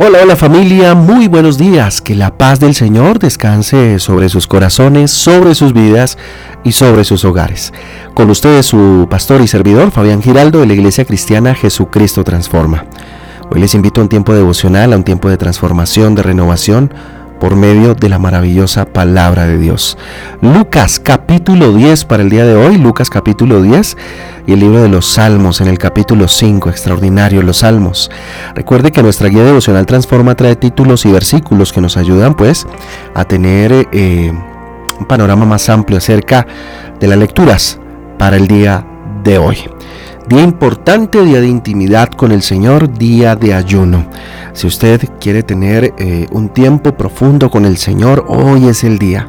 Hola, hola familia, muy buenos días. Que la paz del Señor descanse sobre sus corazones, sobre sus vidas y sobre sus hogares. Con ustedes su pastor y servidor, Fabián Giraldo, de la Iglesia Cristiana Jesucristo Transforma. Hoy les invito a un tiempo devocional, a un tiempo de transformación, de renovación por medio de la maravillosa palabra de Dios. Lucas capítulo 10 para el día de hoy, Lucas capítulo 10 y el libro de los Salmos en el capítulo 5, extraordinario los Salmos. Recuerde que nuestra guía devocional Transforma trae títulos y versículos que nos ayudan pues a tener eh, un panorama más amplio acerca de las lecturas para el día de hoy. Día importante, día de intimidad con el Señor, día de ayuno. Si usted quiere tener eh, un tiempo profundo con el Señor, hoy es el día.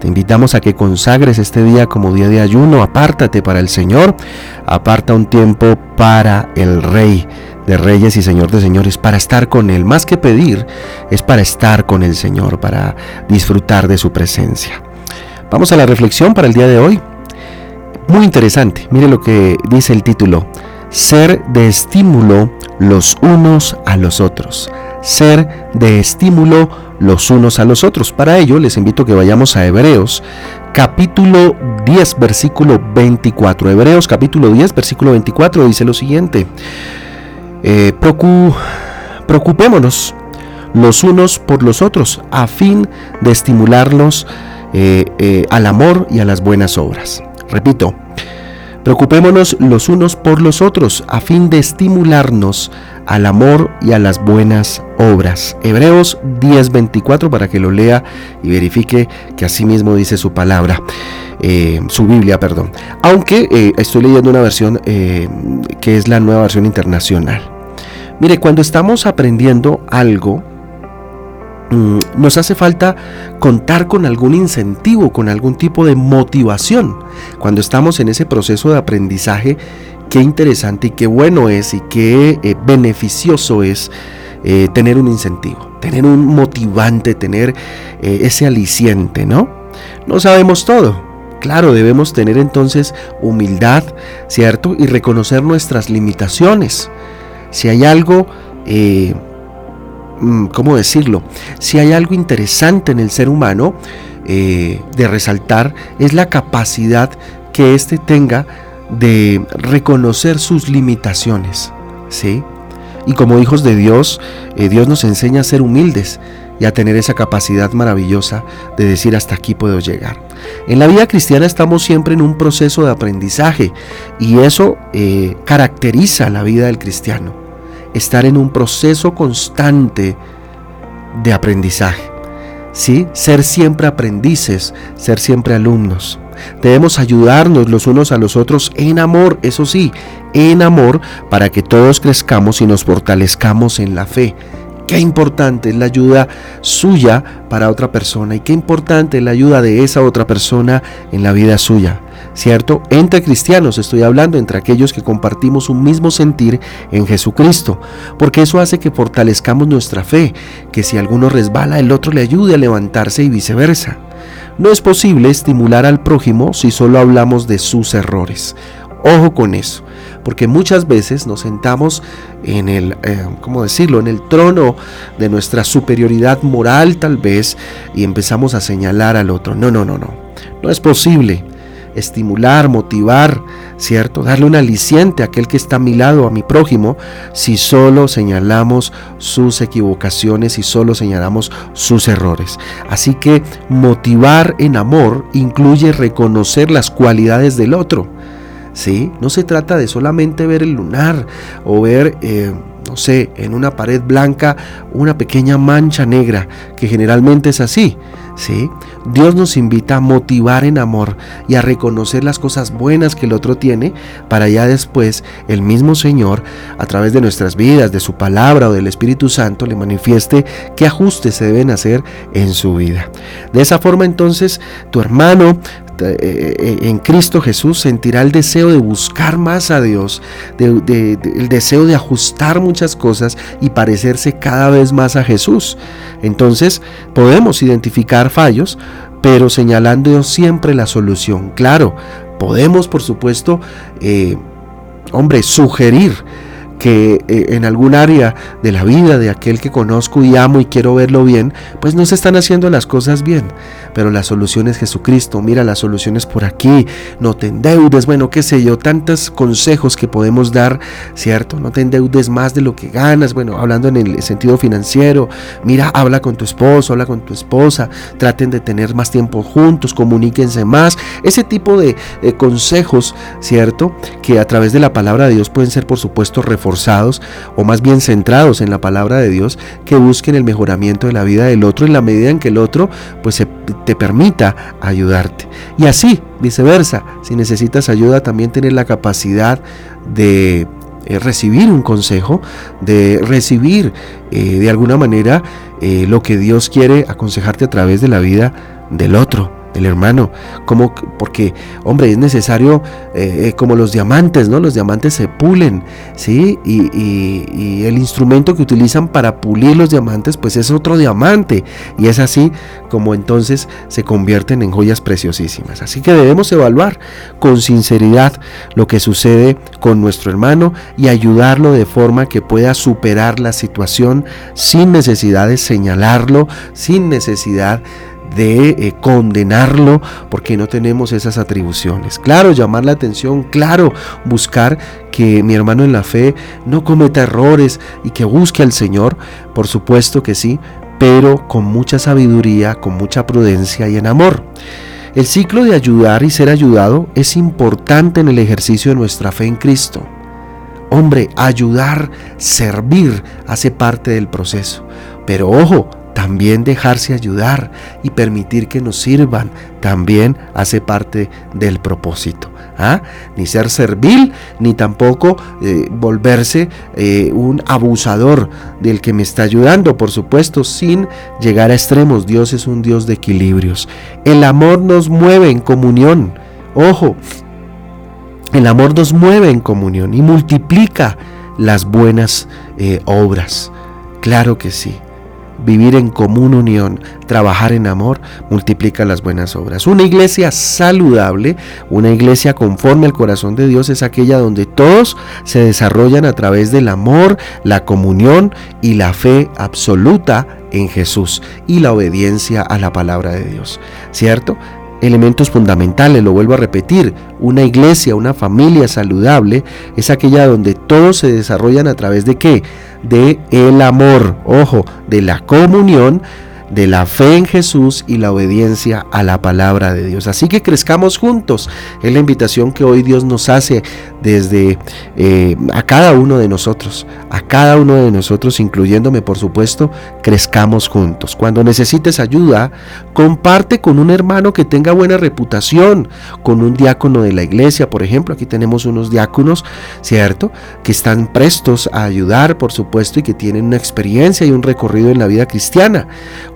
Te invitamos a que consagres este día como día de ayuno, apártate para el Señor, aparta un tiempo para el Rey de Reyes y Señor de Señores, para estar con Él. Más que pedir, es para estar con el Señor, para disfrutar de su presencia. Vamos a la reflexión para el día de hoy. Muy interesante, mire lo que dice el título, ser de estímulo los unos a los otros, ser de estímulo los unos a los otros. Para ello les invito a que vayamos a Hebreos capítulo 10 versículo 24. Hebreos capítulo 10 versículo 24 dice lo siguiente, eh, preocupémonos los unos por los otros a fin de estimularlos eh, eh, al amor y a las buenas obras. Repito, preocupémonos los unos por los otros a fin de estimularnos al amor y a las buenas obras. Hebreos 10:24 para que lo lea y verifique que así mismo dice su palabra, eh, su Biblia, perdón. Aunque eh, estoy leyendo una versión eh, que es la nueva versión internacional. Mire, cuando estamos aprendiendo algo, Mm, nos hace falta contar con algún incentivo, con algún tipo de motivación. Cuando estamos en ese proceso de aprendizaje, qué interesante y qué bueno es y qué eh, beneficioso es eh, tener un incentivo, tener un motivante, tener eh, ese aliciente, ¿no? No sabemos todo. Claro, debemos tener entonces humildad, ¿cierto? Y reconocer nuestras limitaciones. Si hay algo Mm, ¿cómo decirlo? Si hay algo interesante en el ser humano eh, de resaltar, es la capacidad que éste tenga de reconocer sus limitaciones, ¿sí? Y como hijos de Dios, eh, Dios nos enseña a ser humildes y a tener esa capacidad maravillosa de decir hasta aquí puedo llegar. En la vida cristiana estamos siempre en un proceso de aprendizaje y eso eh, caracteriza la vida del cristiano estar en un proceso constante de aprendizaje. ¿Sí? Ser siempre aprendices, ser siempre alumnos. Debemos ayudarnos los unos a los otros en amor, eso sí, en amor, para que todos crezcamos y nos fortalezcamos en la fe. Qué importante es la ayuda suya para otra persona y qué importante es la ayuda de esa otra persona en la vida suya. ¿Cierto? Entre cristianos estoy hablando, entre aquellos que compartimos un mismo sentir en Jesucristo, porque eso hace que fortalezcamos nuestra fe, que si alguno resbala, el otro le ayude a levantarse y viceversa. No es posible estimular al prójimo si solo hablamos de sus errores. Ojo con eso, porque muchas veces nos sentamos en el, eh, ¿cómo decirlo?, en el trono de nuestra superioridad moral tal vez y empezamos a señalar al otro. No, no, no, no. No es posible estimular, motivar, ¿cierto? Darle un aliciente a aquel que está a mi lado, a mi prójimo, si solo señalamos sus equivocaciones y solo señalamos sus errores. Así que motivar en amor incluye reconocer las cualidades del otro. ¿Sí? No se trata de solamente ver el lunar o ver eh, no sé, en una pared blanca una pequeña mancha negra, que generalmente es así. Dios nos invita a motivar en amor y a reconocer las cosas buenas que el otro tiene para ya después el mismo Señor, a través de nuestras vidas, de su palabra o del Espíritu Santo, le manifieste qué ajustes se deben hacer en su vida. De esa forma entonces tu hermano, en Cristo Jesús sentirá el deseo de buscar más a Dios, el deseo de ajustar muchas cosas y parecerse cada vez más a Jesús. Entonces podemos identificar fallos, pero señalando siempre la solución. Claro, podemos por supuesto, eh, hombre, sugerir que eh, en algún área de la vida de aquel que conozco y amo y quiero verlo bien, pues no se están haciendo las cosas bien. Pero la solución es Jesucristo. Mira, la solución es por aquí. No te endeudes, bueno, qué sé yo, tantos consejos que podemos dar, ¿cierto? No te endeudes más de lo que ganas. Bueno, hablando en el sentido financiero, mira, habla con tu esposo, habla con tu esposa, traten de tener más tiempo juntos, comuníquense más. Ese tipo de consejos, ¿cierto? Que a través de la palabra de Dios pueden ser, por supuesto, reforzados o más bien centrados en la palabra de Dios que busquen el mejoramiento de la vida del otro en la medida en que el otro pues te permita ayudarte. Y así, viceversa, si necesitas ayuda también tener la capacidad de eh, recibir un consejo, de recibir eh, de alguna manera eh, lo que Dios quiere aconsejarte a través de la vida del otro el hermano, como porque hombre es necesario eh, eh, como los diamantes, ¿no? Los diamantes se pulen, ¿sí? Y, y, el instrumento que utilizan para pulir los diamantes, pues es otro diamante y es así como entonces se convierten en joyas preciosísimas. Así que debemos evaluar con sinceridad lo que sucede con nuestro hermano y ayudarlo de forma que pueda superar la situación sin necesidad de señalarlo, sin necesidad de eh, condenarlo porque no tenemos esas atribuciones. Claro, llamar la atención, claro, buscar que mi hermano en la fe no cometa errores y que busque al Señor, por supuesto que sí, pero con mucha sabiduría, con mucha prudencia y en amor. El ciclo de ayudar y ser ayudado es importante en el ejercicio de nuestra fe en Cristo. Hombre, ayudar, servir hace parte del proceso. Pero ojo, también dejarse ayudar y permitir que nos sirvan también hace parte del propósito. ¿ah? Ni ser servil, ni tampoco eh, volverse eh, un abusador del que me está ayudando, por supuesto, sin llegar a extremos. Dios es un Dios de equilibrios. El amor nos mueve en comunión. Ojo, el amor nos mueve en comunión y multiplica las buenas eh, obras. Claro que sí vivir en común unión, trabajar en amor, multiplica las buenas obras. Una iglesia saludable, una iglesia conforme al corazón de Dios es aquella donde todos se desarrollan a través del amor, la comunión y la fe absoluta en Jesús y la obediencia a la palabra de Dios. ¿Cierto? elementos fundamentales, lo vuelvo a repetir, una iglesia, una familia saludable es aquella donde todos se desarrollan a través de qué? De el amor, ojo, de la comunión, de la fe en Jesús y la obediencia a la palabra de Dios. Así que crezcamos juntos. Es la invitación que hoy Dios nos hace desde eh, a cada uno de nosotros, a cada uno de nosotros, incluyéndome por supuesto, crezcamos juntos. Cuando necesites ayuda, comparte con un hermano que tenga buena reputación, con un diácono de la iglesia, por ejemplo. Aquí tenemos unos diáconos, ¿cierto? Que están prestos a ayudar, por supuesto, y que tienen una experiencia y un recorrido en la vida cristiana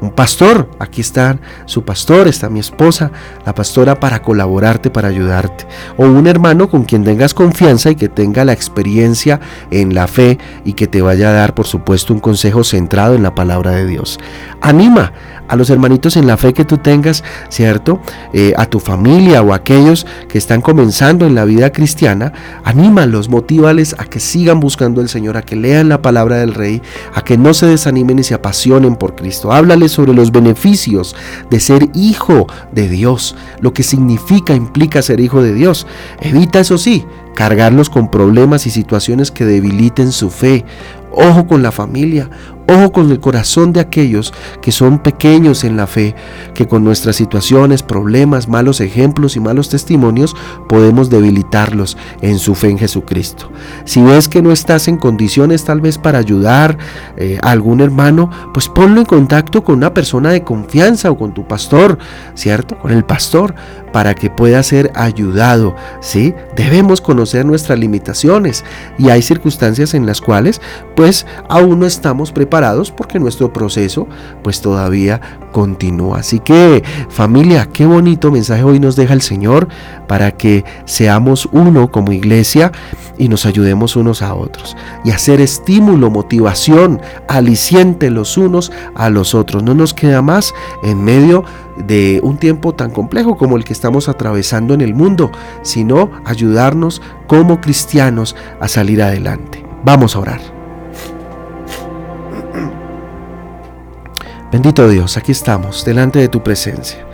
un pastor, aquí está su pastor, está mi esposa, la pastora para colaborarte, para ayudarte, o un hermano con quien tengas confianza y que tenga la experiencia en la fe y que te vaya a dar, por supuesto, un consejo centrado en la palabra de Dios. Anima a los hermanitos en la fe que tú tengas, ¿cierto? Eh, a tu familia o a aquellos que están comenzando en la vida cristiana, anímalos, motívales a que sigan buscando al Señor, a que lean la palabra del Rey, a que no se desanimen y se apasionen por Cristo. Háblales sobre los beneficios de ser hijo de Dios, lo que significa, implica ser hijo de Dios. Evita, eso sí, cargarlos con problemas y situaciones que debiliten su fe. Ojo con la familia, Ojo con el corazón de aquellos que son pequeños en la fe, que con nuestras situaciones, problemas, malos ejemplos y malos testimonios podemos debilitarlos en su fe en Jesucristo. Si ves que no estás en condiciones tal vez para ayudar eh, a algún hermano, pues ponlo en contacto con una persona de confianza o con tu pastor, ¿cierto? Con el pastor, para que pueda ser ayudado, ¿sí? Debemos conocer nuestras limitaciones y hay circunstancias en las cuales pues aún no estamos preparados porque nuestro proceso pues todavía continúa. Así que familia, qué bonito mensaje hoy nos deja el Señor para que seamos uno como iglesia y nos ayudemos unos a otros y hacer estímulo, motivación, aliciente los unos a los otros. No nos queda más en medio de un tiempo tan complejo como el que estamos atravesando en el mundo, sino ayudarnos como cristianos a salir adelante. Vamos a orar. Bendito Dios, aquí estamos, delante de tu presencia.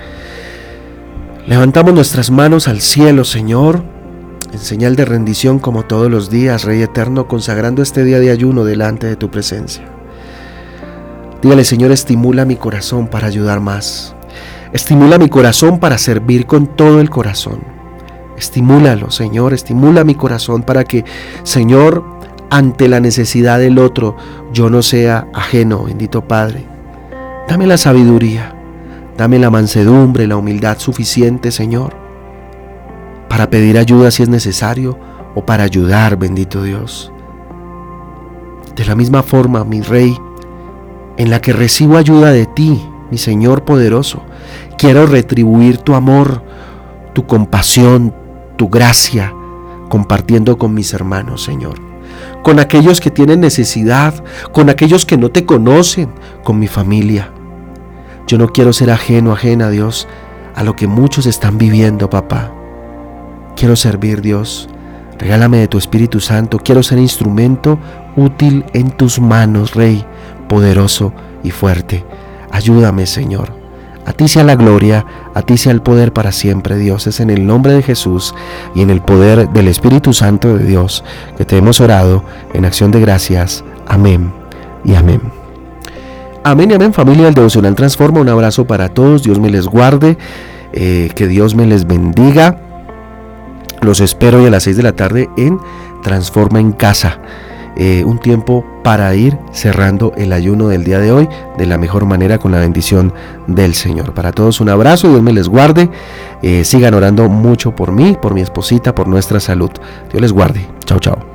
Levantamos nuestras manos al cielo, Señor, en señal de rendición como todos los días, Rey Eterno, consagrando este día de ayuno delante de tu presencia. Dígale, Señor, estimula mi corazón para ayudar más. Estimula mi corazón para servir con todo el corazón. Estimúlalo, Señor, estimula mi corazón para que, Señor, ante la necesidad del otro, yo no sea ajeno, bendito Padre. Dame la sabiduría, dame la mansedumbre, la humildad suficiente, Señor, para pedir ayuda si es necesario o para ayudar, bendito Dios. De la misma forma, mi Rey, en la que recibo ayuda de ti, mi Señor poderoso, quiero retribuir tu amor, tu compasión, tu gracia, compartiendo con mis hermanos, Señor. Con aquellos que tienen necesidad, con aquellos que no te conocen, con mi familia. Yo no quiero ser ajeno, ajena a Dios, a lo que muchos están viviendo, papá. Quiero servir, Dios. Regálame de tu Espíritu Santo. Quiero ser instrumento útil en tus manos, Rey, poderoso y fuerte. Ayúdame, Señor. A ti sea la gloria, a ti sea el poder para siempre, Dios. Es en el nombre de Jesús y en el poder del Espíritu Santo de Dios que te hemos orado en acción de gracias. Amén y amén. Amén y amén familia del Devocional Transforma. Un abrazo para todos. Dios me les guarde. Eh, que Dios me les bendiga. Los espero hoy a las 6 de la tarde en Transforma en Casa. Eh, un tiempo para ir cerrando el ayuno del día de hoy de la mejor manera con la bendición del Señor. Para todos un abrazo, Dios me les guarde. Eh, sigan orando mucho por mí, por mi esposita, por nuestra salud. Dios les guarde. Chao, chao.